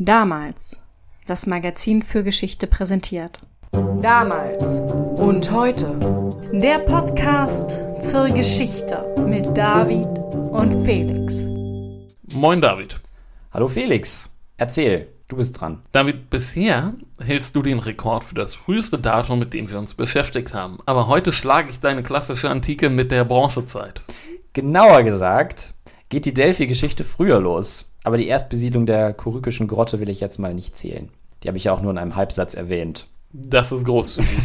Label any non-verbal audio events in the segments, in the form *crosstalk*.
Damals. Das Magazin für Geschichte präsentiert. Damals und heute. Der Podcast zur Geschichte mit David und Felix. Moin David. Hallo Felix. Erzähl, du bist dran. David, bisher hältst du den Rekord für das früheste Datum, mit dem wir uns beschäftigt haben. Aber heute schlage ich deine klassische Antike mit der Bronzezeit. Genauer gesagt geht die Delphi-Geschichte früher los. Aber die Erstbesiedlung der Korykischen Grotte will ich jetzt mal nicht zählen. Die habe ich ja auch nur in einem Halbsatz erwähnt. Das ist großzügig. *laughs*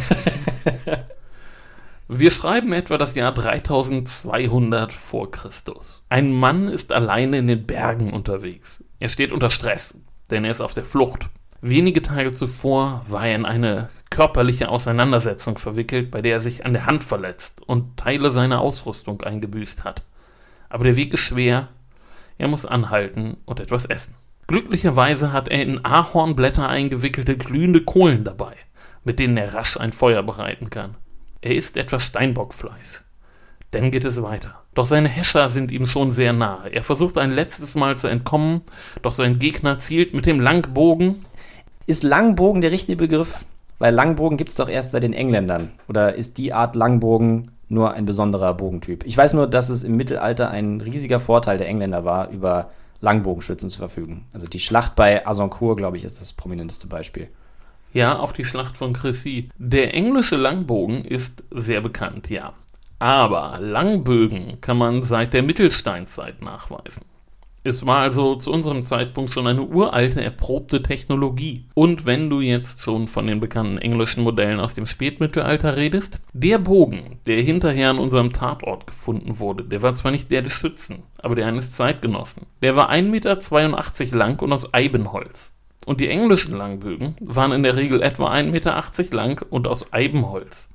Wir schreiben etwa das Jahr 3200 vor Christus. Ein Mann ist alleine in den Bergen unterwegs. Er steht unter Stress, denn er ist auf der Flucht. Wenige Tage zuvor war er in eine körperliche Auseinandersetzung verwickelt, bei der er sich an der Hand verletzt und Teile seiner Ausrüstung eingebüßt hat. Aber der Weg ist schwer, er muss anhalten und etwas essen. Glücklicherweise hat er in Ahornblätter eingewickelte glühende Kohlen dabei, mit denen er rasch ein Feuer bereiten kann. Er isst etwas Steinbockfleisch. Dann geht es weiter. Doch seine Häscher sind ihm schon sehr nahe. Er versucht ein letztes Mal zu entkommen, doch sein Gegner zielt mit dem Langbogen. Ist Langbogen der richtige Begriff? Weil Langbogen gibt es doch erst seit den Engländern. Oder ist die Art Langbogen nur ein besonderer Bogentyp? Ich weiß nur, dass es im Mittelalter ein riesiger Vorteil der Engländer war, über Langbogenschützen zu verfügen. Also die Schlacht bei Azincourt, glaube ich, ist das prominenteste Beispiel. Ja, auch die Schlacht von Crécy. Der englische Langbogen ist sehr bekannt, ja. Aber Langbögen kann man seit der Mittelsteinzeit nachweisen. Es war also zu unserem Zeitpunkt schon eine uralte, erprobte Technologie. Und wenn du jetzt schon von den bekannten englischen Modellen aus dem Spätmittelalter redest, der Bogen, der hinterher an unserem Tatort gefunden wurde, der war zwar nicht der des Schützen, aber der eines Zeitgenossen. Der war 1,82 Meter lang und aus Eibenholz. Und die englischen Langbögen waren in der Regel etwa 1,80 Meter lang und aus Eibenholz.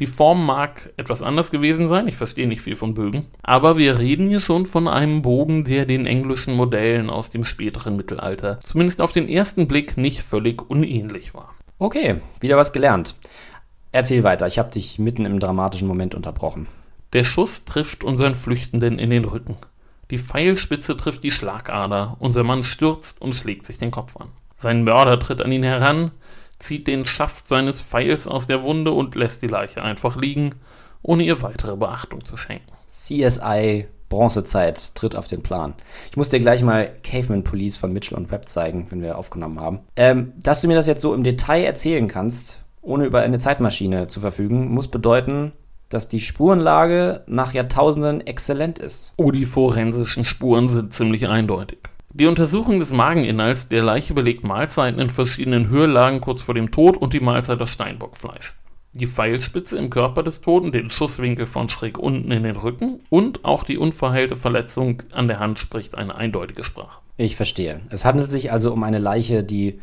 Die Form mag etwas anders gewesen sein, ich verstehe nicht viel von Bögen, aber wir reden hier schon von einem Bogen, der den englischen Modellen aus dem späteren Mittelalter zumindest auf den ersten Blick nicht völlig unähnlich war. Okay, wieder was gelernt. Erzähl weiter, ich habe dich mitten im dramatischen Moment unterbrochen. Der Schuss trifft unseren Flüchtenden in den Rücken. Die Pfeilspitze trifft die Schlagader, unser Mann stürzt und schlägt sich den Kopf an. Sein Mörder tritt an ihn heran, zieht den Schaft seines Pfeils aus der Wunde und lässt die Leiche einfach liegen, ohne ihr weitere Beachtung zu schenken. CSI Bronzezeit tritt auf den Plan. Ich muss dir gleich mal Caveman Police von Mitchell und Webb zeigen, wenn wir aufgenommen haben. Ähm, dass du mir das jetzt so im Detail erzählen kannst, ohne über eine Zeitmaschine zu verfügen, muss bedeuten, dass die Spurenlage nach Jahrtausenden exzellent ist. Oh, die forensischen Spuren sind ziemlich eindeutig. Die Untersuchung des Mageninhalts der Leiche belegt Mahlzeiten in verschiedenen Höhelagen kurz vor dem Tod und die Mahlzeit aus Steinbockfleisch. Die Pfeilspitze im Körper des Toten, den Schusswinkel von schräg unten in den Rücken und auch die unverheilte Verletzung an der Hand spricht eine eindeutige Sprache. Ich verstehe. Es handelt sich also um eine Leiche, die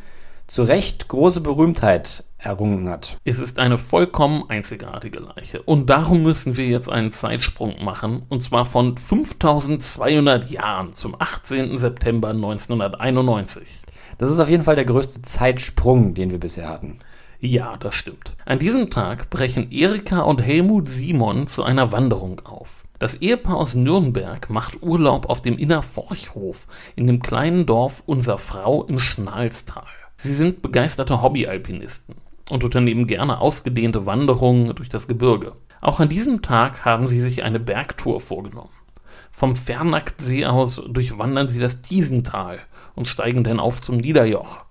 zu Recht große Berühmtheit errungen hat. Es ist eine vollkommen einzigartige Leiche. Und darum müssen wir jetzt einen Zeitsprung machen. Und zwar von 5200 Jahren zum 18. September 1991. Das ist auf jeden Fall der größte Zeitsprung, den wir bisher hatten. Ja, das stimmt. An diesem Tag brechen Erika und Helmut Simon zu einer Wanderung auf. Das Ehepaar aus Nürnberg macht Urlaub auf dem Innerforchhof in dem kleinen Dorf Unser Frau im Schnalstal. Sie sind begeisterte Hobbyalpinisten und unternehmen gerne ausgedehnte Wanderungen durch das Gebirge. Auch an diesem Tag haben sie sich eine Bergtour vorgenommen. Vom Fernachtsee aus durchwandern sie das Tiesental und steigen dann auf zum Niederjoch.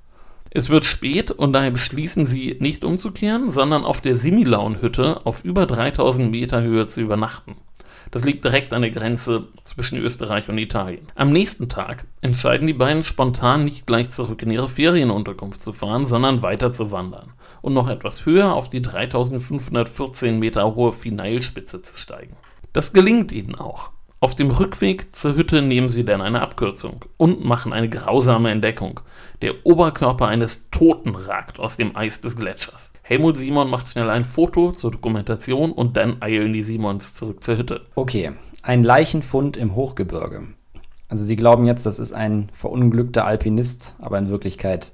Es wird spät und daher beschließen sie, nicht umzukehren, sondern auf der Similaun-Hütte auf über 3000 Meter Höhe zu übernachten. Das liegt direkt an der Grenze zwischen Österreich und Italien. Am nächsten Tag entscheiden die beiden spontan nicht gleich zurück in ihre Ferienunterkunft zu fahren, sondern weiter zu wandern und noch etwas höher auf die 3514 Meter hohe Finalspitze zu steigen. Das gelingt ihnen auch. Auf dem Rückweg zur Hütte nehmen sie dann eine Abkürzung und machen eine grausame Entdeckung. Der Oberkörper eines Toten ragt aus dem Eis des Gletschers. Helmut Simon macht schnell ein Foto zur Dokumentation und dann eilen die Simons zurück zur Hütte. Okay, ein Leichenfund im Hochgebirge. Also Sie glauben jetzt, das ist ein verunglückter Alpinist, aber in Wirklichkeit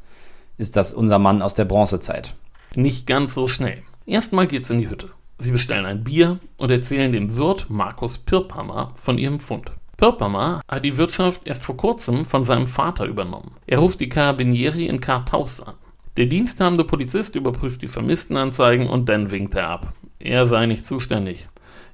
ist das unser Mann aus der Bronzezeit. Nicht ganz so schnell. Erstmal geht's in die Hütte. Sie bestellen ein Bier und erzählen dem Wirt Markus Pirphammer von ihrem Fund. Pirpama hat die Wirtschaft erst vor kurzem von seinem Vater übernommen. Er ruft die Carabinieri in Kartaus an. Der diensthabende Polizist überprüft die Vermisstenanzeigen und dann winkt er ab. Er sei nicht zuständig.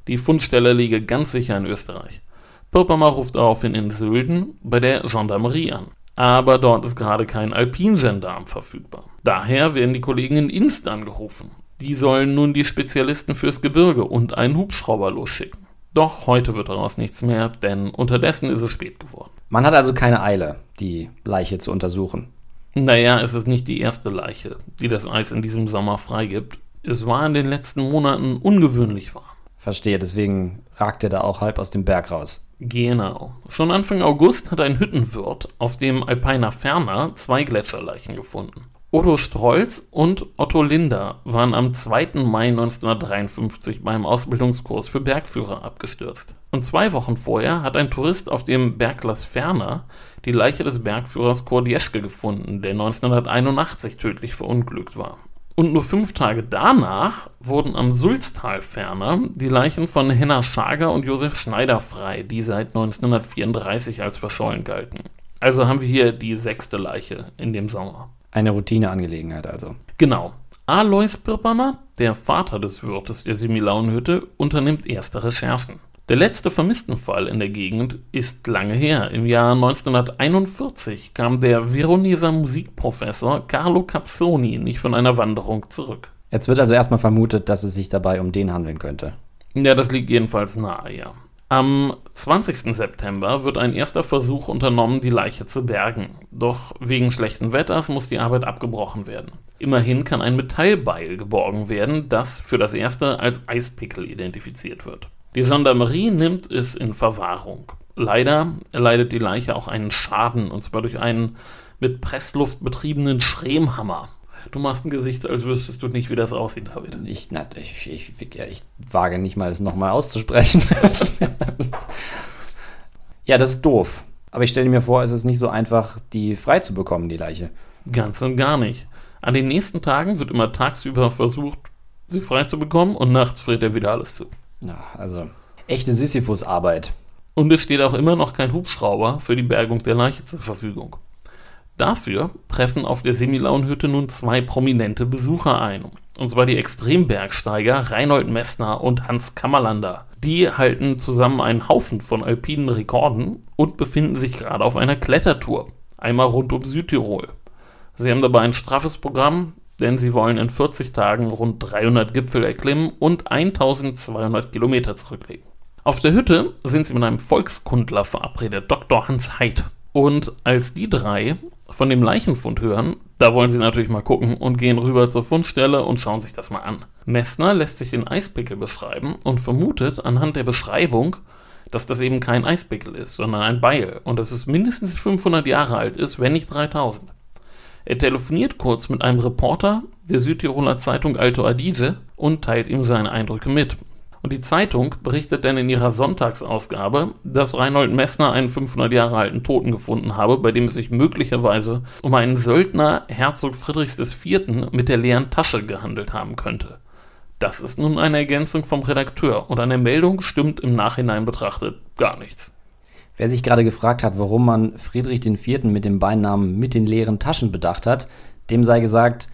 Die Fundstelle liege ganz sicher in Österreich. Pirpama ruft daraufhin in Sölden bei der Gendarmerie an. Aber dort ist gerade kein Alpingendarm verfügbar. Daher werden die Kollegen in Inst angerufen. Die sollen nun die Spezialisten fürs Gebirge und einen Hubschrauber losschicken. Doch heute wird daraus nichts mehr, denn unterdessen ist es spät geworden. Man hat also keine Eile, die Leiche zu untersuchen. Naja, es ist nicht die erste Leiche, die das Eis in diesem Sommer freigibt. Es war in den letzten Monaten ungewöhnlich warm. Verstehe, deswegen ragt er da auch halb aus dem Berg raus. Genau. Schon Anfang August hat ein Hüttenwirt auf dem Alpina Ferner zwei Gletscherleichen gefunden. Otto Strolz und Otto Linder waren am 2. Mai 1953 beim Ausbildungskurs für Bergführer abgestürzt. Und zwei Wochen vorher hat ein Tourist auf dem Berglass Ferner die Leiche des Bergführers Kordieschke gefunden, der 1981 tödlich verunglückt war. Und nur fünf Tage danach wurden am Sulztal ferner die Leichen von Henna Schager und Josef Schneider frei, die seit 1934 als verschollen galten. Also haben wir hier die sechste Leiche in dem Sommer. Eine Routineangelegenheit also. Genau. Alois Birpamer, der Vater des Wirtes der Similaunhütte, unternimmt erste Recherchen. Der letzte Vermisstenfall in der Gegend ist lange her. Im Jahr 1941 kam der Veroneser Musikprofessor Carlo Capsoni nicht von einer Wanderung zurück. Jetzt wird also erstmal vermutet, dass es sich dabei um den handeln könnte. Ja, das liegt jedenfalls nahe, ja. Am 20. September wird ein erster Versuch unternommen, die Leiche zu bergen. Doch wegen schlechten Wetters muss die Arbeit abgebrochen werden. Immerhin kann ein Metallbeil geborgen werden, das für das erste als Eispickel identifiziert wird. Die Gendarmerie nimmt es in Verwahrung. Leider erleidet die Leiche auch einen Schaden, und zwar durch einen mit Pressluft betriebenen Schremhammer. Du machst ein Gesicht, als wüsstest du nicht, wie das aussieht, David. Ich, na, ich, ich, ich, ich wage nicht mal, es nochmal auszusprechen. *laughs* ja, das ist doof. Aber ich stelle mir vor, es ist nicht so einfach, die frei zu bekommen, die Leiche. Ganz und gar nicht. An den nächsten Tagen wird immer tagsüber versucht, sie frei zu bekommen und nachts friert er wieder alles zu. Ja, also echte Sisyphus-Arbeit. Und es steht auch immer noch kein Hubschrauber für die Bergung der Leiche zur Verfügung. Dafür treffen auf der Semilaunhütte nun zwei prominente Besucher ein. Und zwar die Extrembergsteiger Reinhold Messner und Hans Kammerlander. Die halten zusammen einen Haufen von alpinen Rekorden und befinden sich gerade auf einer Klettertour. Einmal rund um Südtirol. Sie haben dabei ein straffes Programm, denn sie wollen in 40 Tagen rund 300 Gipfel erklimmen und 1200 Kilometer zurücklegen. Auf der Hütte sind sie mit einem Volkskundler verabredet, Dr. Hans Heid. Und als die drei von dem Leichenfund hören, da wollen sie natürlich mal gucken und gehen rüber zur Fundstelle und schauen sich das mal an. Messner lässt sich den Eispickel beschreiben und vermutet anhand der Beschreibung, dass das eben kein Eispickel ist, sondern ein Beil und dass es mindestens 500 Jahre alt ist, wenn nicht 3000. Er telefoniert kurz mit einem Reporter der Südtiroler Zeitung Alto Adige und teilt ihm seine Eindrücke mit. Und die Zeitung berichtet dann in ihrer Sonntagsausgabe, dass Reinhold Messner einen 500 Jahre alten Toten gefunden habe, bei dem es sich möglicherweise um einen Söldner Herzog Friedrichs IV. mit der leeren Tasche gehandelt haben könnte. Das ist nun eine Ergänzung vom Redakteur und an der Meldung stimmt im Nachhinein betrachtet gar nichts. Wer sich gerade gefragt hat, warum man Friedrich IV. mit dem Beinamen mit den leeren Taschen bedacht hat, dem sei gesagt,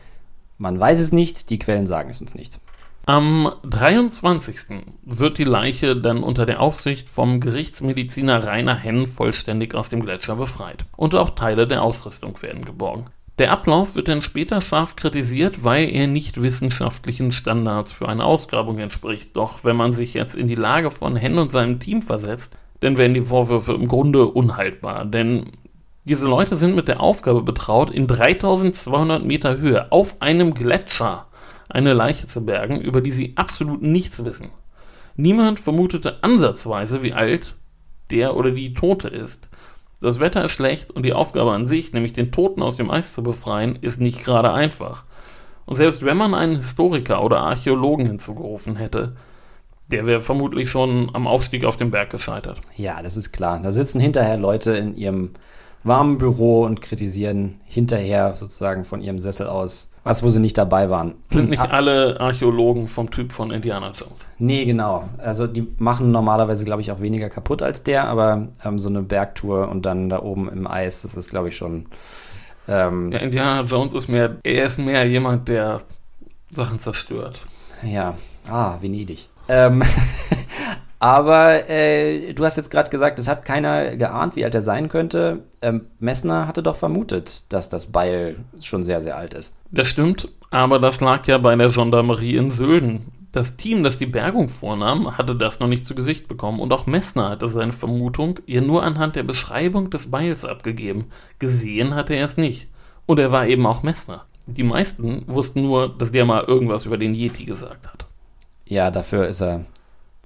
man weiß es nicht, die Quellen sagen es uns nicht. Am 23. wird die Leiche dann unter der Aufsicht vom Gerichtsmediziner Rainer Henn vollständig aus dem Gletscher befreit. Und auch Teile der Ausrüstung werden geborgen. Der Ablauf wird dann später scharf kritisiert, weil er nicht wissenschaftlichen Standards für eine Ausgrabung entspricht. Doch wenn man sich jetzt in die Lage von Henn und seinem Team versetzt, dann werden die Vorwürfe im Grunde unhaltbar. Denn diese Leute sind mit der Aufgabe betraut, in 3200 Meter Höhe auf einem Gletscher eine Leiche zu bergen, über die sie absolut nichts wissen. Niemand vermutete ansatzweise, wie alt der oder die Tote ist. Das Wetter ist schlecht und die Aufgabe an sich, nämlich den Toten aus dem Eis zu befreien, ist nicht gerade einfach. Und selbst wenn man einen Historiker oder Archäologen hinzugerufen hätte, der wäre vermutlich schon am Aufstieg auf dem Berg gescheitert. Ja, das ist klar. Da sitzen hinterher Leute in ihrem warmen Büro und kritisieren hinterher sozusagen von ihrem Sessel aus was, wo sie nicht dabei waren. Sind nicht alle Archäologen vom Typ von Indiana Jones? Nee, genau. Also die machen normalerweise, glaube ich, auch weniger kaputt als der, aber ähm, so eine Bergtour und dann da oben im Eis, das ist, glaube ich, schon. Ähm, ja, Indiana Jones ist mehr, er ist mehr jemand, der Sachen zerstört. Ja, ah, Venedig. Ähm, *laughs* Aber äh, du hast jetzt gerade gesagt, es hat keiner geahnt, wie alt er sein könnte. Ähm, Messner hatte doch vermutet, dass das Beil schon sehr, sehr alt ist. Das stimmt, aber das lag ja bei der Gendarmerie in Sölden. Das Team, das die Bergung vornahm, hatte das noch nicht zu Gesicht bekommen und auch Messner hatte seine Vermutung ihr nur anhand der Beschreibung des Beils abgegeben. Gesehen hatte er es nicht. Und er war eben auch Messner. Die meisten wussten nur, dass der mal irgendwas über den Yeti gesagt hat. Ja, dafür ist er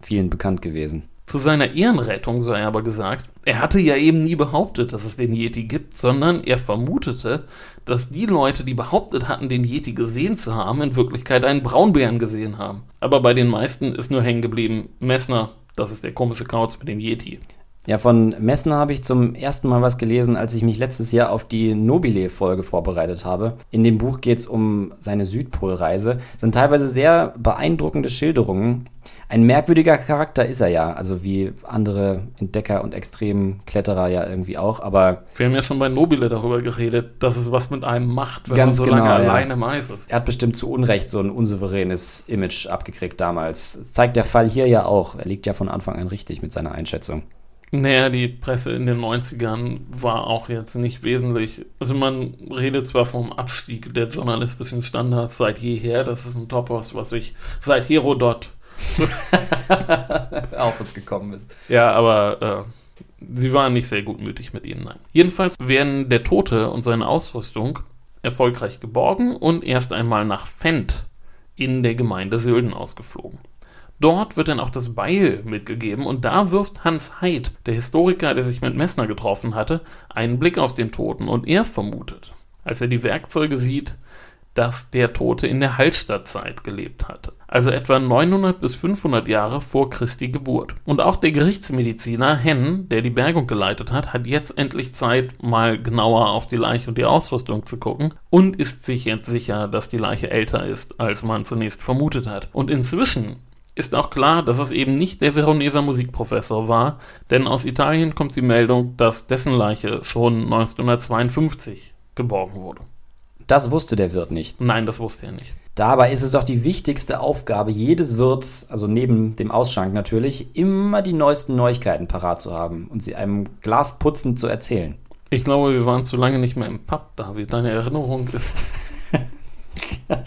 vielen bekannt gewesen. Zu seiner Ehrenrettung sei aber gesagt, er hatte ja eben nie behauptet, dass es den Yeti gibt, sondern er vermutete, dass die Leute, die behauptet hatten, den Yeti gesehen zu haben, in Wirklichkeit einen Braunbären gesehen haben. Aber bei den meisten ist nur hängen geblieben, Messner, das ist der komische Kauz mit dem Yeti. Ja, von Messner habe ich zum ersten Mal was gelesen, als ich mich letztes Jahr auf die Nobile-Folge vorbereitet habe. In dem Buch geht es um seine Südpolreise. Es sind teilweise sehr beeindruckende Schilderungen. Ein merkwürdiger Charakter ist er ja, also wie andere Entdecker und Extremkletterer ja irgendwie auch, aber... Wir haben ja schon bei Nobile darüber geredet, dass es was mit einem macht, wenn ganz man so genau, lange ja. alleine ist. Er hat bestimmt zu Unrecht so ein unsouveränes Image abgekriegt damals. Das zeigt der Fall hier ja auch. Er liegt ja von Anfang an richtig mit seiner Einschätzung. Naja, die Presse in den 90ern war auch jetzt nicht wesentlich. Also man redet zwar vom Abstieg der journalistischen Standards seit jeher, das ist ein Topos, was ich seit Herodot *laughs* auf uns gekommen ist. Ja, aber äh, sie waren nicht sehr gutmütig mit ihnen, nein. Jedenfalls werden der Tote und seine Ausrüstung erfolgreich geborgen und erst einmal nach Fendt in der Gemeinde Sölden ausgeflogen. Dort wird dann auch das Beil mitgegeben und da wirft Hans Heid, der Historiker, der sich mit Messner getroffen hatte, einen Blick auf den Toten und er vermutet, als er die Werkzeuge sieht, dass der Tote in der Hallstattzeit gelebt hatte, also etwa 900 bis 500 Jahre vor Christi Geburt. Und auch der Gerichtsmediziner Henn, der die Bergung geleitet hat, hat jetzt endlich Zeit, mal genauer auf die Leiche und die Ausrüstung zu gucken und ist sich jetzt sicher, dass die Leiche älter ist, als man zunächst vermutet hat. Und inzwischen ist auch klar, dass es eben nicht der Veroneser Musikprofessor war, denn aus Italien kommt die Meldung, dass dessen Leiche schon 1952 geborgen wurde. Das wusste der Wirt nicht. Nein, das wusste er nicht. Dabei ist es doch die wichtigste Aufgabe jedes Wirts, also neben dem Ausschank natürlich, immer die neuesten Neuigkeiten parat zu haben und sie einem Glas putzend zu erzählen. Ich glaube, wir waren zu lange nicht mehr im Pub, David. Deine Erinnerung ist. *laughs*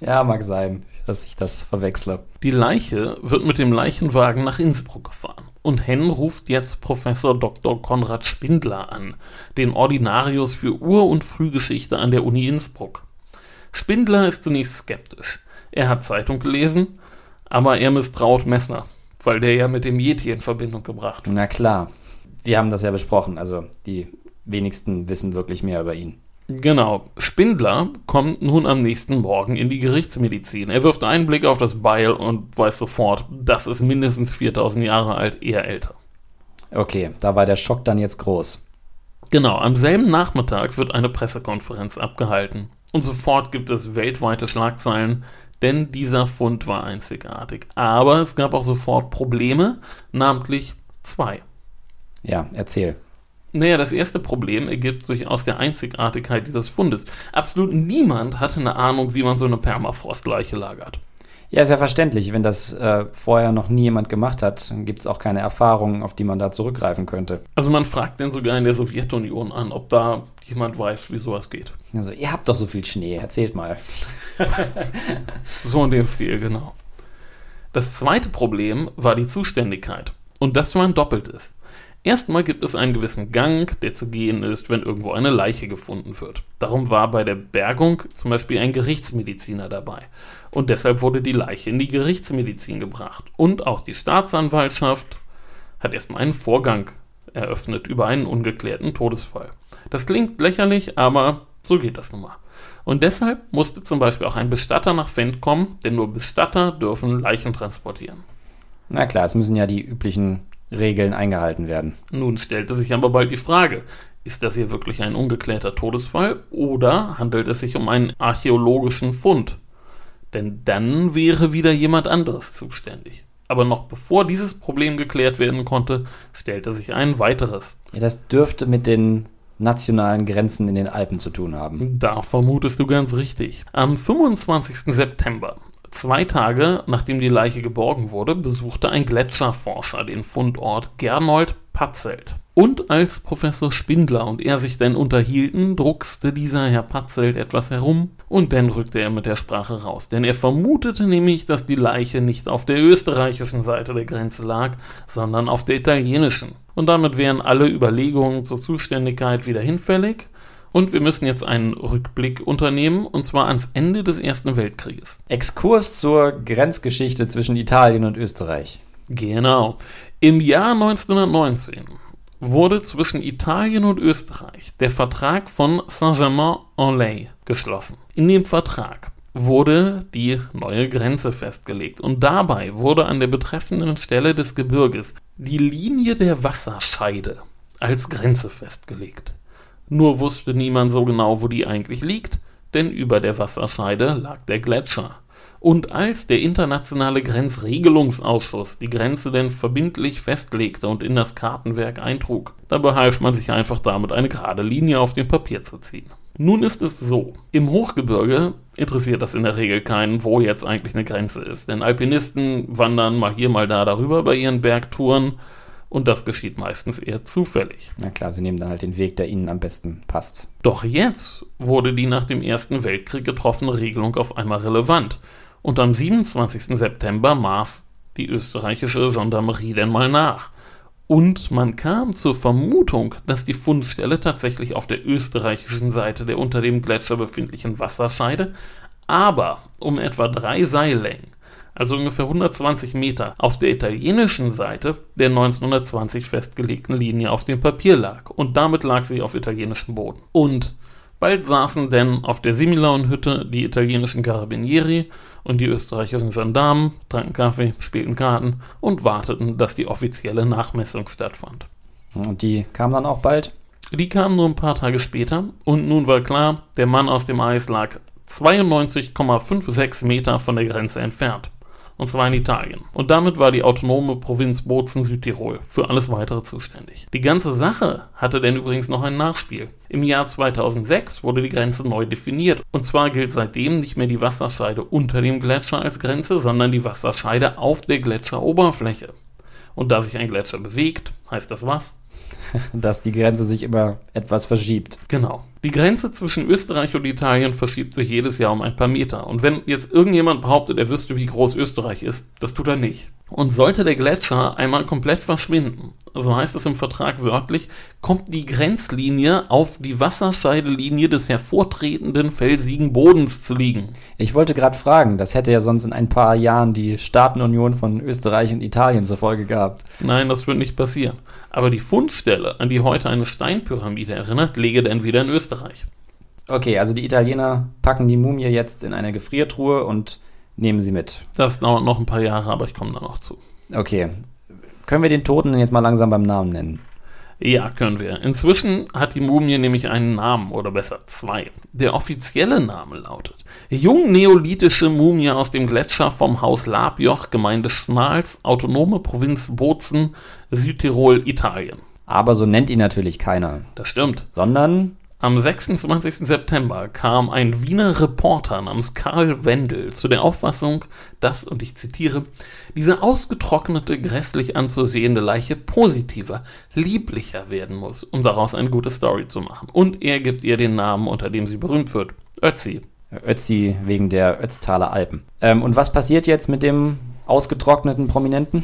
ja, mag sein dass ich das verwechsle. Die Leiche wird mit dem Leichenwagen nach Innsbruck gefahren. Und Henn ruft jetzt Professor Dr. Konrad Spindler an, den Ordinarius für Ur- und Frühgeschichte an der Uni Innsbruck. Spindler ist zunächst skeptisch. Er hat Zeitung gelesen, aber er misstraut Messner, weil der ja mit dem Yeti in Verbindung gebracht wird. Na klar. Wir haben das ja besprochen, also die wenigsten wissen wirklich mehr über ihn. Genau. Spindler kommt nun am nächsten Morgen in die Gerichtsmedizin. Er wirft einen Blick auf das Beil und weiß sofort, das ist mindestens 4000 Jahre alt, eher älter. Okay, da war der Schock dann jetzt groß. Genau, am selben Nachmittag wird eine Pressekonferenz abgehalten. Und sofort gibt es weltweite Schlagzeilen, denn dieser Fund war einzigartig. Aber es gab auch sofort Probleme, namentlich zwei. Ja, erzähl. Naja, das erste Problem ergibt sich aus der Einzigartigkeit dieses Fundes. Absolut niemand hatte eine Ahnung, wie man so eine Permafrostleiche lagert. Ja, ist ja verständlich. Wenn das äh, vorher noch nie jemand gemacht hat, dann gibt es auch keine Erfahrungen, auf die man da zurückgreifen könnte. Also man fragt denn sogar in der Sowjetunion an, ob da jemand weiß, wie sowas geht. Also, ihr habt doch so viel Schnee, erzählt mal. *laughs* so in dem Stil, genau. Das zweite Problem war die Zuständigkeit. Und das war ein doppeltes. Erstmal gibt es einen gewissen Gang, der zu gehen ist, wenn irgendwo eine Leiche gefunden wird. Darum war bei der Bergung zum Beispiel ein Gerichtsmediziner dabei. Und deshalb wurde die Leiche in die Gerichtsmedizin gebracht. Und auch die Staatsanwaltschaft hat erstmal einen Vorgang eröffnet über einen ungeklärten Todesfall. Das klingt lächerlich, aber so geht das nun mal. Und deshalb musste zum Beispiel auch ein Bestatter nach Fendt kommen, denn nur Bestatter dürfen Leichen transportieren. Na klar, es müssen ja die üblichen Regeln eingehalten werden. Nun stellte sich aber bald die Frage, Ist das hier wirklich ein ungeklärter Todesfall oder handelt es sich um einen archäologischen Fund? Denn dann wäre wieder jemand anderes zuständig. Aber noch bevor dieses Problem geklärt werden konnte, stellte sich ein weiteres. Ja, das dürfte mit den nationalen Grenzen in den Alpen zu tun haben. Da vermutest du ganz richtig. Am 25. September, zwei Tage nachdem die Leiche geborgen wurde, besuchte ein Gletscherforscher den Fundort Gernold Patzelt. Und als Professor Spindler und er sich dann unterhielten, druckste dieser Herr Patzelt etwas herum und dann rückte er mit der Sprache raus. Denn er vermutete nämlich, dass die Leiche nicht auf der österreichischen Seite der Grenze lag, sondern auf der italienischen. Und damit wären alle Überlegungen zur Zuständigkeit wieder hinfällig. Und wir müssen jetzt einen Rückblick unternehmen, und zwar ans Ende des Ersten Weltkrieges. Exkurs zur Grenzgeschichte zwischen Italien und Österreich. Genau. Im Jahr 1919 wurde zwischen Italien und Österreich der Vertrag von Saint-Germain-en-Laye geschlossen. In dem Vertrag wurde die neue Grenze festgelegt und dabei wurde an der betreffenden Stelle des Gebirges die Linie der Wasserscheide als Grenze festgelegt. Nur wusste niemand so genau, wo die eigentlich liegt, denn über der Wasserscheide lag der Gletscher. Und als der Internationale Grenzregelungsausschuss die Grenze denn verbindlich festlegte und in das Kartenwerk eintrug, da behalf man sich einfach damit, eine gerade Linie auf dem Papier zu ziehen. Nun ist es so, im Hochgebirge interessiert das in der Regel keinen, wo jetzt eigentlich eine Grenze ist. Denn Alpinisten wandern mal hier, mal da darüber bei ihren Bergtouren und das geschieht meistens eher zufällig. Na klar, sie nehmen dann halt den Weg, der ihnen am besten passt. Doch jetzt wurde die nach dem Ersten Weltkrieg getroffene Regelung auf einmal relevant und am 27. September maß die österreichische Gendarmerie denn mal nach. Und man kam zur Vermutung, dass die Fundstelle tatsächlich auf der österreichischen Seite der unter dem Gletscher befindlichen Wasserscheide, aber um etwa drei Seillängen, also ungefähr 120 Meter, auf der italienischen Seite der 1920 festgelegten Linie auf dem Papier lag. Und damit lag sie auf italienischem Boden. Und Bald saßen denn auf der Similaun-Hütte die italienischen Carabinieri und die österreichischen Gendarmen, tranken Kaffee, spielten Karten und warteten, dass die offizielle Nachmessung stattfand. Und die kam dann auch bald? Die kam nur ein paar Tage später und nun war klar, der Mann aus dem Eis lag 92,56 Meter von der Grenze entfernt und zwar in Italien. Und damit war die autonome Provinz Bozen Südtirol für alles weitere zuständig. Die ganze Sache hatte denn übrigens noch ein Nachspiel. Im Jahr 2006 wurde die Grenze neu definiert. Und zwar gilt seitdem nicht mehr die Wasserscheide unter dem Gletscher als Grenze, sondern die Wasserscheide auf der Gletscheroberfläche. Und da sich ein Gletscher bewegt, heißt das was? *laughs* dass die Grenze sich immer etwas verschiebt. Genau. Die Grenze zwischen Österreich und Italien verschiebt sich jedes Jahr um ein paar Meter. Und wenn jetzt irgendjemand behauptet, er wüsste, wie groß Österreich ist, das tut er nicht. Und sollte der Gletscher einmal komplett verschwinden, so heißt es im Vertrag wörtlich, kommt die Grenzlinie auf die Wasserscheidelinie des hervortretenden felsigen Bodens zu liegen. Ich wollte gerade fragen, das hätte ja sonst in ein paar Jahren die Staatenunion von Österreich und Italien zur Folge gehabt. Nein, das wird nicht passieren. Aber die Fundstelle, an die heute eine Steinpyramide erinnert, läge dann wieder in Österreich. Okay, also die Italiener packen die Mumie jetzt in eine Gefriertruhe und nehmen sie mit. Das dauert noch ein paar Jahre, aber ich komme da noch zu. Okay. Können wir den Toten denn jetzt mal langsam beim Namen nennen? Ja, können wir. Inzwischen hat die Mumie nämlich einen Namen, oder besser zwei. Der offizielle Name lautet Jungneolithische Mumie aus dem Gletscher vom Haus Labjoch, Gemeinde Schmals, Autonome Provinz Bozen, Südtirol, Italien. Aber so nennt ihn natürlich keiner. Das stimmt. Sondern am 26. September kam ein Wiener Reporter namens Karl Wendel zu der Auffassung, dass, und ich zitiere, diese ausgetrocknete, grässlich anzusehende Leiche positiver, lieblicher werden muss, um daraus eine gute Story zu machen. Und er gibt ihr den Namen, unter dem sie berühmt wird, Ötzi. Ötzi wegen der Ötztaler Alpen. Ähm, und was passiert jetzt mit dem ausgetrockneten Prominenten?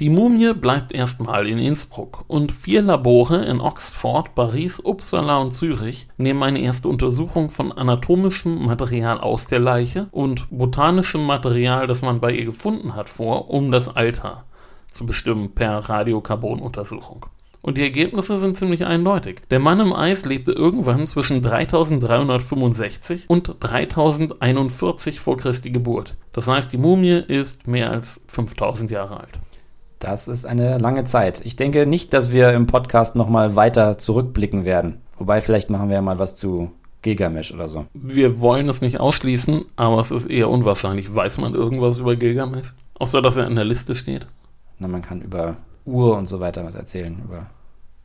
Die Mumie bleibt erstmal in Innsbruck und vier Labore in Oxford, Paris, Uppsala und Zürich nehmen eine erste Untersuchung von anatomischem Material aus der Leiche und botanischem Material, das man bei ihr gefunden hat, vor, um das Alter zu bestimmen per Radiokarbonuntersuchung. Und die Ergebnisse sind ziemlich eindeutig. Der Mann im Eis lebte irgendwann zwischen 3365 und 3041 vor Christi Geburt. Das heißt, die Mumie ist mehr als 5000 Jahre alt. Das ist eine lange Zeit. Ich denke nicht, dass wir im Podcast nochmal weiter zurückblicken werden. Wobei, vielleicht machen wir ja mal was zu Gilgamesh oder so. Wir wollen es nicht ausschließen, aber es ist eher unwahrscheinlich. Weiß man irgendwas über Gilgamesh? Außer, dass er in der Liste steht. Na, man kann über Ur und so weiter was erzählen. Über,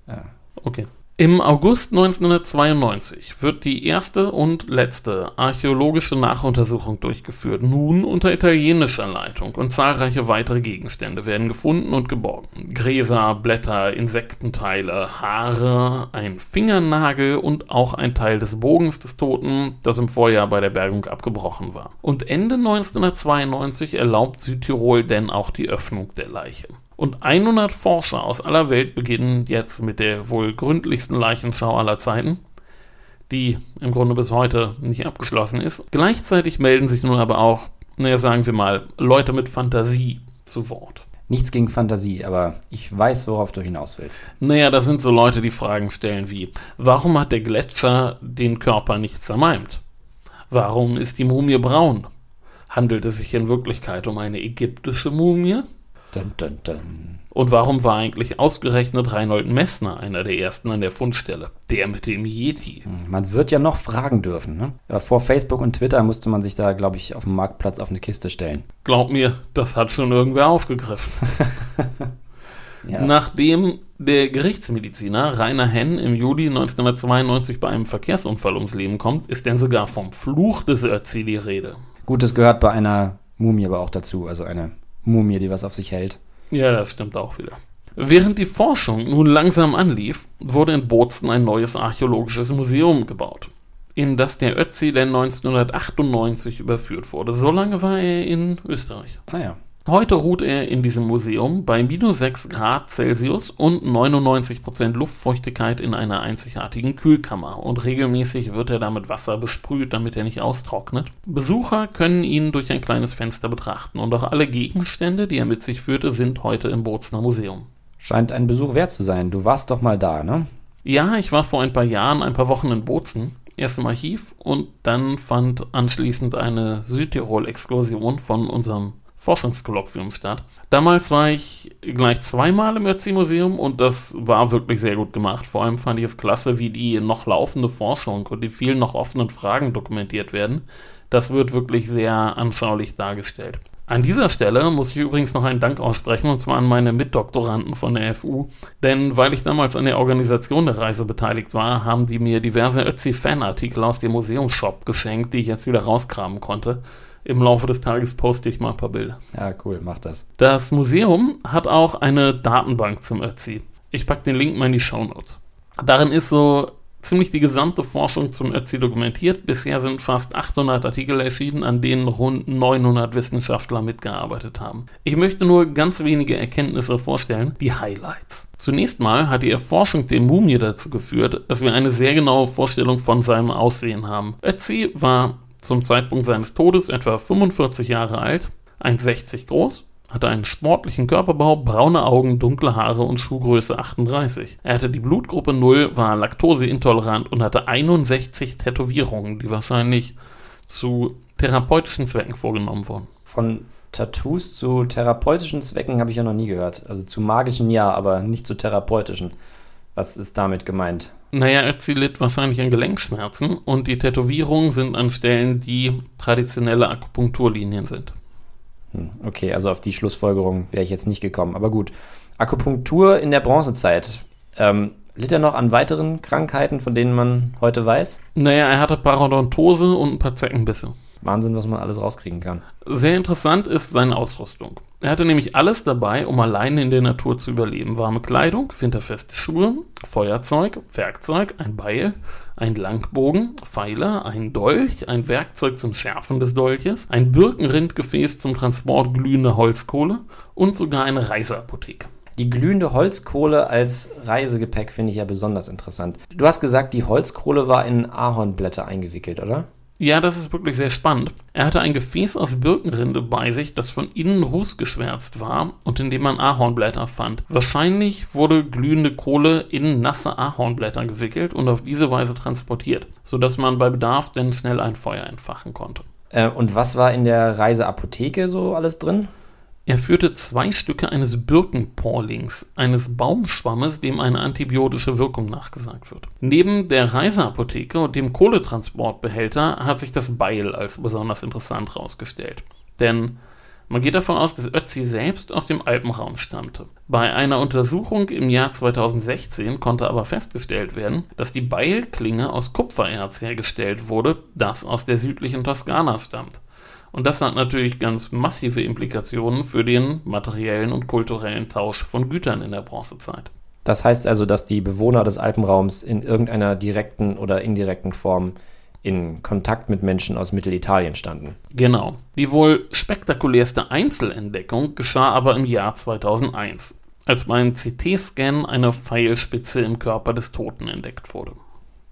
ja. Okay. Im August 1992 wird die erste und letzte archäologische Nachuntersuchung durchgeführt, nun unter italienischer Leitung und zahlreiche weitere Gegenstände werden gefunden und geborgen. Gräser, Blätter, Insektenteile, Haare, ein Fingernagel und auch ein Teil des Bogens des Toten, das im Vorjahr bei der Bergung abgebrochen war. Und Ende 1992 erlaubt Südtirol denn auch die Öffnung der Leiche. Und 100 Forscher aus aller Welt beginnen jetzt mit der wohl gründlichsten Leichenschau aller Zeiten, die im Grunde bis heute nicht abgeschlossen ist. Gleichzeitig melden sich nun aber auch, naja, sagen wir mal, Leute mit Fantasie zu Wort. Nichts gegen Fantasie, aber ich weiß, worauf du hinaus willst. Naja, das sind so Leute, die Fragen stellen wie, warum hat der Gletscher den Körper nicht zermalmt? Warum ist die Mumie braun? Handelt es sich in Wirklichkeit um eine ägyptische Mumie? Dun, dun, dun. Und warum war eigentlich ausgerechnet Reinhold Messner einer der ersten an der Fundstelle? Der mit dem Yeti. Hm, man wird ja noch fragen dürfen. Ne? Vor Facebook und Twitter musste man sich da, glaube ich, auf dem Marktplatz auf eine Kiste stellen. Glaub mir, das hat schon irgendwer aufgegriffen. *laughs* ja. Nachdem der Gerichtsmediziner Rainer Henn im Juli 1992 bei einem Verkehrsunfall ums Leben kommt, ist denn sogar vom Fluch des Ötzi die Rede. Gut, das gehört bei einer Mumie aber auch dazu, also eine Mumie, die was auf sich hält. Ja, das stimmt auch wieder. Während die Forschung nun langsam anlief, wurde in Bozen ein neues archäologisches Museum gebaut, in das der Ötzi dann 1998 überführt wurde. So lange war er in Österreich. Ah ja. Heute ruht er in diesem Museum bei minus 6 Grad Celsius und 99% Luftfeuchtigkeit in einer einzigartigen Kühlkammer und regelmäßig wird er da mit Wasser besprüht, damit er nicht austrocknet. Besucher können ihn durch ein kleines Fenster betrachten und auch alle Gegenstände, die er mit sich führte, sind heute im Bozner Museum. Scheint ein Besuch wert zu sein. Du warst doch mal da, ne? Ja, ich war vor ein paar Jahren ein paar Wochen in Bozen erst im Archiv und dann fand anschließend eine Südtirol-Exkursion von unserem Forschungskolloquium statt. Damals war ich gleich zweimal im Ötzi-Museum und das war wirklich sehr gut gemacht. Vor allem fand ich es klasse, wie die noch laufende Forschung und die vielen noch offenen Fragen dokumentiert werden. Das wird wirklich sehr anschaulich dargestellt. An dieser Stelle muss ich übrigens noch einen Dank aussprechen, und zwar an meine Mitdoktoranden von der FU. Denn weil ich damals an der Organisation der Reise beteiligt war, haben die mir diverse Ötzi-Fanartikel aus dem Museumsshop geschenkt, die ich jetzt wieder rauskramen konnte im Laufe des Tages poste ich mal ein paar Bilder. Ja, cool, mach das. Das Museum hat auch eine Datenbank zum Ötzi. Ich packe den Link mal in die Show Notes. Darin ist so ziemlich die gesamte Forschung zum Ötzi dokumentiert. Bisher sind fast 800 Artikel erschienen, an denen rund 900 Wissenschaftler mitgearbeitet haben. Ich möchte nur ganz wenige Erkenntnisse vorstellen, die Highlights. Zunächst mal hat die Erforschung der Mumie dazu geführt, dass wir eine sehr genaue Vorstellung von seinem Aussehen haben. Ötzi war zum Zeitpunkt seines Todes etwa 45 Jahre alt, 1,60 groß, hatte einen sportlichen Körperbau, braune Augen, dunkle Haare und Schuhgröße 38. Er hatte die Blutgruppe 0, war laktoseintolerant und hatte 61 Tätowierungen, die wahrscheinlich zu therapeutischen Zwecken vorgenommen wurden. Von Tattoos zu therapeutischen Zwecken habe ich ja noch nie gehört. Also zu magischen ja, aber nicht zu therapeutischen. Was ist damit gemeint? Naja, er litt wahrscheinlich an Gelenkschmerzen und die Tätowierungen sind an Stellen, die traditionelle Akupunkturlinien sind. Hm, okay, also auf die Schlussfolgerung wäre ich jetzt nicht gekommen. Aber gut. Akupunktur in der Bronzezeit. Ähm, litt er noch an weiteren Krankheiten, von denen man heute weiß? Naja, er hatte Parodontose und ein paar Zeckenbisse. Wahnsinn, was man alles rauskriegen kann. Sehr interessant ist seine Ausrüstung. Er hatte nämlich alles dabei, um alleine in der Natur zu überleben. Warme Kleidung, winterfeste Schuhe, Feuerzeug, Werkzeug, ein Beil, ein Langbogen, Pfeiler, ein Dolch, ein Werkzeug zum Schärfen des Dolches, ein Birkenrindgefäß zum Transport glühender Holzkohle und sogar eine Reiseapotheke. Die glühende Holzkohle als Reisegepäck finde ich ja besonders interessant. Du hast gesagt, die Holzkohle war in Ahornblätter eingewickelt, oder? Ja, das ist wirklich sehr spannend. Er hatte ein Gefäß aus Birkenrinde bei sich, das von innen rußgeschwärzt war und in dem man Ahornblätter fand. Wahrscheinlich wurde glühende Kohle in nasse Ahornblätter gewickelt und auf diese Weise transportiert, sodass man bei Bedarf dann schnell ein Feuer entfachen konnte. Äh, und was war in der Reiseapotheke so alles drin? Er führte zwei Stücke eines Birkenporlings, eines Baumschwammes, dem eine antibiotische Wirkung nachgesagt wird. Neben der Reiseapotheke und dem Kohletransportbehälter hat sich das Beil als besonders interessant herausgestellt. Denn man geht davon aus, dass Ötzi selbst aus dem Alpenraum stammte. Bei einer Untersuchung im Jahr 2016 konnte aber festgestellt werden, dass die Beilklinge aus Kupfererz hergestellt wurde, das aus der südlichen Toskana stammt. Und das hat natürlich ganz massive Implikationen für den materiellen und kulturellen Tausch von Gütern in der Bronzezeit. Das heißt also, dass die Bewohner des Alpenraums in irgendeiner direkten oder indirekten Form in Kontakt mit Menschen aus Mittelitalien standen. Genau. Die wohl spektakulärste Einzelentdeckung geschah aber im Jahr 2001, als beim CT-Scan eine Pfeilspitze im Körper des Toten entdeckt wurde.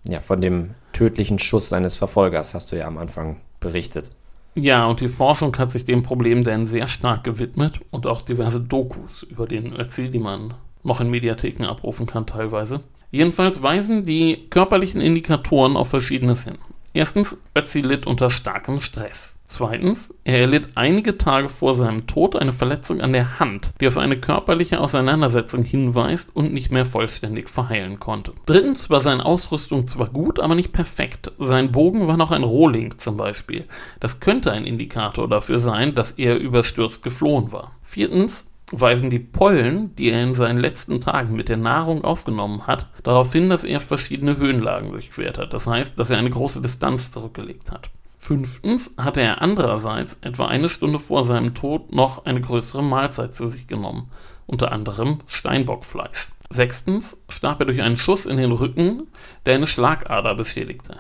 Ja, von dem tödlichen Schuss seines Verfolgers hast du ja am Anfang berichtet. Ja, und die Forschung hat sich dem Problem denn sehr stark gewidmet und auch diverse Dokus über den Ötzi, die man noch in Mediatheken abrufen kann teilweise. Jedenfalls weisen die körperlichen Indikatoren auf Verschiedenes hin. Erstens, Ötzi litt unter starkem Stress. Zweitens, er erlitt einige Tage vor seinem Tod eine Verletzung an der Hand, die auf eine körperliche Auseinandersetzung hinweist und nicht mehr vollständig verheilen konnte. Drittens war seine Ausrüstung zwar gut, aber nicht perfekt. Sein Bogen war noch ein Rohling zum Beispiel. Das könnte ein Indikator dafür sein, dass er überstürzt geflohen war. Viertens, weisen die Pollen, die er in seinen letzten Tagen mit der Nahrung aufgenommen hat, darauf hin, dass er verschiedene Höhenlagen durchquert hat. Das heißt, dass er eine große Distanz zurückgelegt hat. Fünftens hatte er andererseits etwa eine Stunde vor seinem Tod noch eine größere Mahlzeit zu sich genommen, unter anderem Steinbockfleisch. Sechstens starb er durch einen Schuss in den Rücken, der eine Schlagader beschädigte.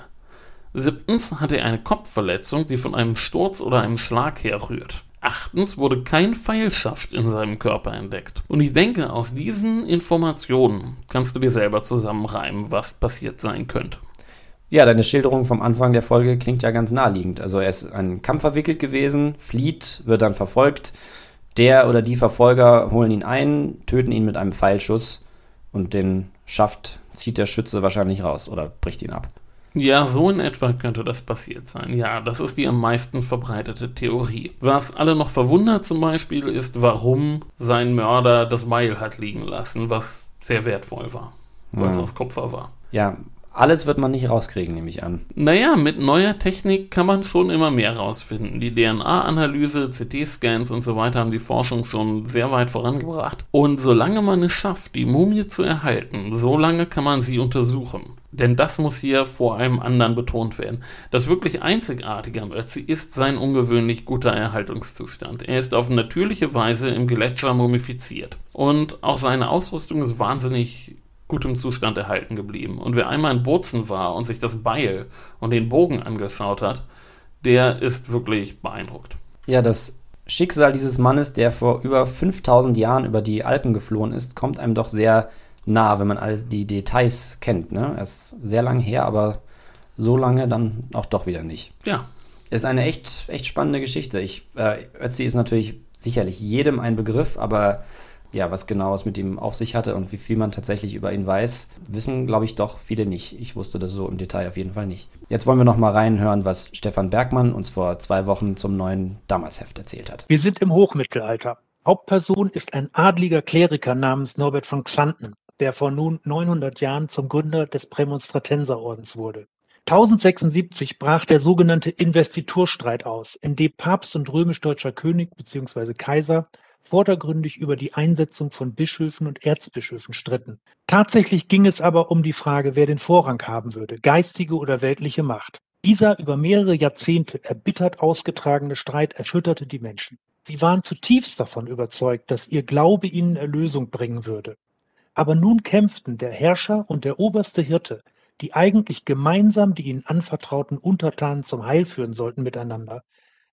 Siebtens hatte er eine Kopfverletzung, die von einem Sturz oder einem Schlag herrührt. Achtens wurde kein Pfeilschaft in seinem Körper entdeckt. Und ich denke, aus diesen Informationen kannst du dir selber zusammenreimen, was passiert sein könnte. Ja, deine Schilderung vom Anfang der Folge klingt ja ganz naheliegend. Also er ist einen Kampf verwickelt gewesen, flieht, wird dann verfolgt. Der oder die Verfolger holen ihn ein, töten ihn mit einem Pfeilschuss und den Schaft zieht der Schütze wahrscheinlich raus oder bricht ihn ab. Ja, so in etwa könnte das passiert sein. Ja, das ist die am meisten verbreitete Theorie. Was alle noch verwundert zum Beispiel ist, warum sein Mörder das Beil hat liegen lassen, was sehr wertvoll war, weil es aus Kupfer war. Ja, alles wird man nicht rauskriegen, nehme ich an. Naja, mit neuer Technik kann man schon immer mehr rausfinden. Die DNA-Analyse, CT-Scans und so weiter haben die Forschung schon sehr weit vorangebracht. Und solange man es schafft, die Mumie zu erhalten, solange kann man sie untersuchen. Denn das muss hier vor einem anderen betont werden. Das wirklich Einzigartige am Ötzi ist sein ungewöhnlich guter Erhaltungszustand. Er ist auf natürliche Weise im Gletscher mumifiziert. Und auch seine Ausrüstung ist wahnsinnig gutem Zustand erhalten geblieben. Und wer einmal in Bozen war und sich das Beil und den Bogen angeschaut hat, der ist wirklich beeindruckt. Ja, das Schicksal dieses Mannes, der vor über 5000 Jahren über die Alpen geflohen ist, kommt einem doch sehr nah, wenn man all die Details kennt. Ne? Er ist sehr lang her, aber so lange dann auch doch wieder nicht. Ja. Ist eine echt, echt spannende Geschichte. Ich, äh, Ötzi ist natürlich sicherlich jedem ein Begriff, aber ja, was genau es mit ihm auf sich hatte und wie viel man tatsächlich über ihn weiß, wissen, glaube ich, doch viele nicht. Ich wusste das so im Detail auf jeden Fall nicht. Jetzt wollen wir noch mal reinhören, was Stefan Bergmann uns vor zwei Wochen zum neuen Damalsheft erzählt hat. Wir sind im Hochmittelalter. Hauptperson ist ein adliger Kleriker namens Norbert von Xanten, der vor nun 900 Jahren zum Gründer des Prämonstratenserordens wurde. 1076 brach der sogenannte Investiturstreit aus, in dem Papst und römisch-deutscher König bzw. Kaiser vordergründig über die Einsetzung von Bischöfen und Erzbischöfen stritten. Tatsächlich ging es aber um die Frage, wer den Vorrang haben würde, geistige oder weltliche Macht. Dieser über mehrere Jahrzehnte erbittert ausgetragene Streit erschütterte die Menschen. Sie waren zutiefst davon überzeugt, dass ihr Glaube ihnen Erlösung bringen würde. Aber nun kämpften der Herrscher und der oberste Hirte, die eigentlich gemeinsam die ihnen anvertrauten Untertanen zum Heil führen sollten, miteinander.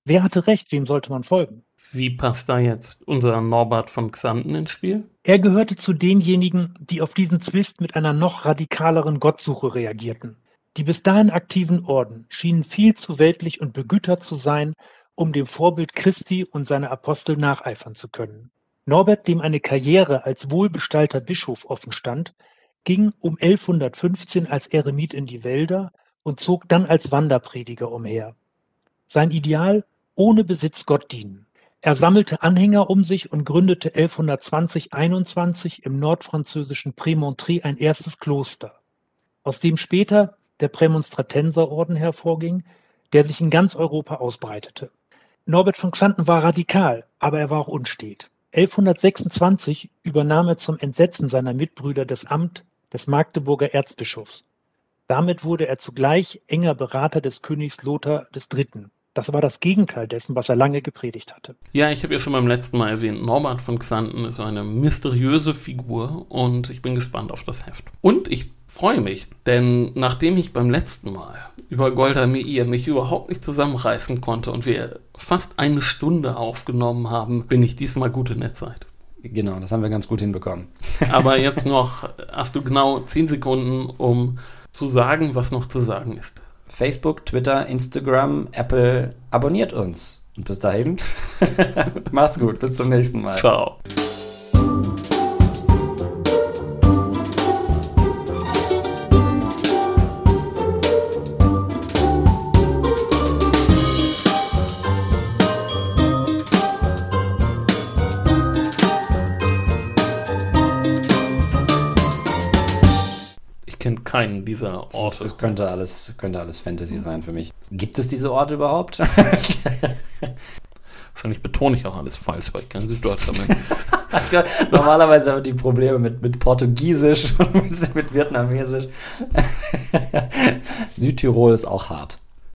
Wer hatte recht, wem sollte man folgen? Wie passt da jetzt unser Norbert von Xanten ins Spiel? Er gehörte zu denjenigen, die auf diesen Zwist mit einer noch radikaleren Gottsuche reagierten. Die bis dahin aktiven Orden schienen viel zu weltlich und begütert zu sein, um dem Vorbild Christi und seiner Apostel nacheifern zu können. Norbert, dem eine Karriere als wohlbestallter Bischof offenstand, ging um 1115 als Eremit in die Wälder und zog dann als Wanderprediger umher. Sein Ideal ohne Besitz Gott dienen. Er sammelte Anhänger um sich und gründete 1120-21 im nordfranzösischen Prémontré ein erstes Kloster, aus dem später der Prämonstratenserorden hervorging, der sich in ganz Europa ausbreitete. Norbert von Xanten war radikal, aber er war auch unstet. 1126 übernahm er zum Entsetzen seiner Mitbrüder das Amt des Magdeburger Erzbischofs. Damit wurde er zugleich enger Berater des Königs Lothar III. Das war das Gegenteil dessen, was er lange gepredigt hatte. Ja, ich habe ja schon beim letzten Mal erwähnt, Norbert von Xanten ist eine mysteriöse Figur und ich bin gespannt auf das Heft. Und ich freue mich, denn nachdem ich beim letzten Mal über Golda Meir mich überhaupt nicht zusammenreißen konnte und wir fast eine Stunde aufgenommen haben, bin ich diesmal gut in der Zeit. Genau, das haben wir ganz gut hinbekommen. *laughs* Aber jetzt noch hast du genau 10 Sekunden, um zu sagen, was noch zu sagen ist. Facebook, Twitter, Instagram, Apple, abonniert uns. Und bis dahin, *laughs* *laughs* macht's gut, bis zum nächsten Mal. Ciao. Keinen dieser Orte. Das, das, könnte, alles, könnte alles Fantasy sein für mich. Gibt es diese Orte überhaupt? *laughs* *laughs* Wahrscheinlich betone ich auch alles falsch, weil ich kein Süddeutscher bin. *laughs* Normalerweise haben wir die Probleme mit, mit Portugiesisch und mit, mit Vietnamesisch. Südtirol ist auch hart.